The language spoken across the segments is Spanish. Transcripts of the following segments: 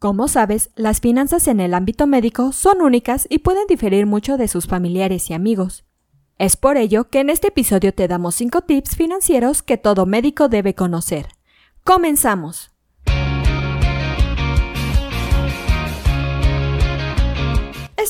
Como sabes, las finanzas en el ámbito médico son únicas y pueden diferir mucho de sus familiares y amigos. Es por ello que en este episodio te damos 5 tips financieros que todo médico debe conocer. ¡Comenzamos!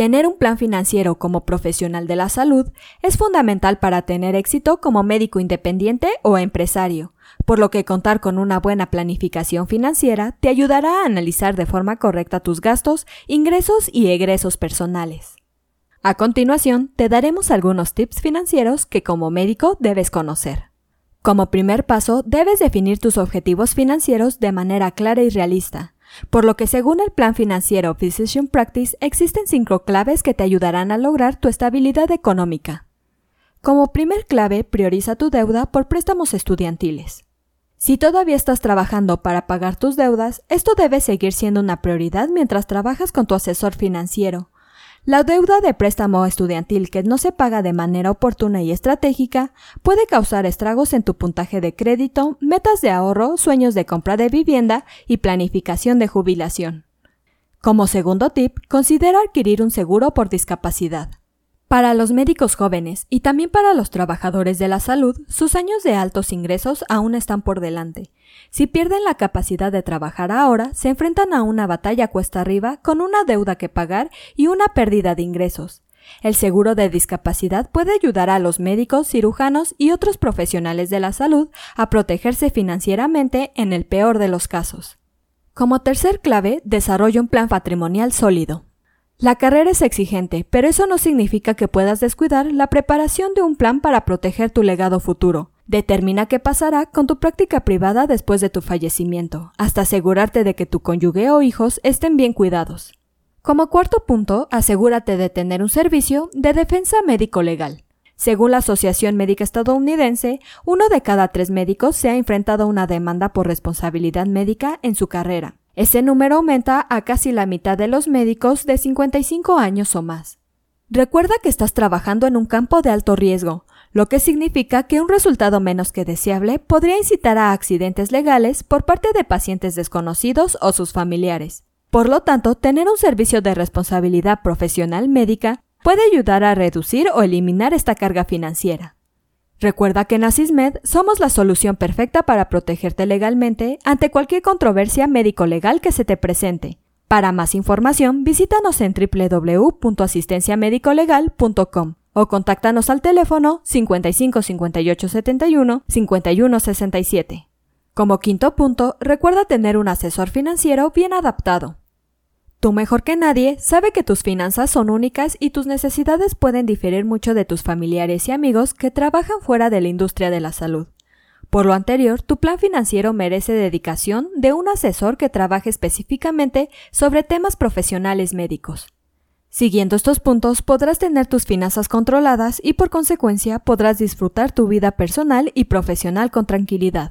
Tener un plan financiero como profesional de la salud es fundamental para tener éxito como médico independiente o empresario por lo que contar con una buena planificación financiera te ayudará a analizar de forma correcta tus gastos, ingresos y egresos personales. A continuación, te daremos algunos tips financieros que como médico debes conocer. Como primer paso, debes definir tus objetivos financieros de manera clara y realista, por lo que según el plan financiero Physician Practice existen cinco claves que te ayudarán a lograr tu estabilidad económica. Como primer clave, prioriza tu deuda por préstamos estudiantiles. Si todavía estás trabajando para pagar tus deudas, esto debe seguir siendo una prioridad mientras trabajas con tu asesor financiero. La deuda de préstamo estudiantil que no se paga de manera oportuna y estratégica puede causar estragos en tu puntaje de crédito, metas de ahorro, sueños de compra de vivienda y planificación de jubilación. Como segundo tip, considera adquirir un seguro por discapacidad. Para los médicos jóvenes y también para los trabajadores de la salud, sus años de altos ingresos aún están por delante. Si pierden la capacidad de trabajar ahora, se enfrentan a una batalla cuesta arriba con una deuda que pagar y una pérdida de ingresos. El seguro de discapacidad puede ayudar a los médicos, cirujanos y otros profesionales de la salud a protegerse financieramente en el peor de los casos. Como tercer clave, desarrolla un plan patrimonial sólido. La carrera es exigente, pero eso no significa que puedas descuidar la preparación de un plan para proteger tu legado futuro. Determina qué pasará con tu práctica privada después de tu fallecimiento, hasta asegurarte de que tu cónyuge o hijos estén bien cuidados. Como cuarto punto, asegúrate de tener un servicio de defensa médico legal. Según la Asociación Médica Estadounidense, uno de cada tres médicos se ha enfrentado a una demanda por responsabilidad médica en su carrera. Ese número aumenta a casi la mitad de los médicos de 55 años o más. Recuerda que estás trabajando en un campo de alto riesgo, lo que significa que un resultado menos que deseable podría incitar a accidentes legales por parte de pacientes desconocidos o sus familiares. Por lo tanto, tener un servicio de responsabilidad profesional médica puede ayudar a reducir o eliminar esta carga financiera. Recuerda que en Asismed somos la solución perfecta para protegerte legalmente ante cualquier controversia médico-legal que se te presente. Para más información, visítanos en www.asistenciamedicolegal.com o contáctanos al teléfono 55 58 71 51 67. Como quinto punto, recuerda tener un asesor financiero bien adaptado. Tú mejor que nadie sabe que tus finanzas son únicas y tus necesidades pueden diferir mucho de tus familiares y amigos que trabajan fuera de la industria de la salud. Por lo anterior, tu plan financiero merece dedicación de un asesor que trabaje específicamente sobre temas profesionales médicos. Siguiendo estos puntos podrás tener tus finanzas controladas y por consecuencia podrás disfrutar tu vida personal y profesional con tranquilidad.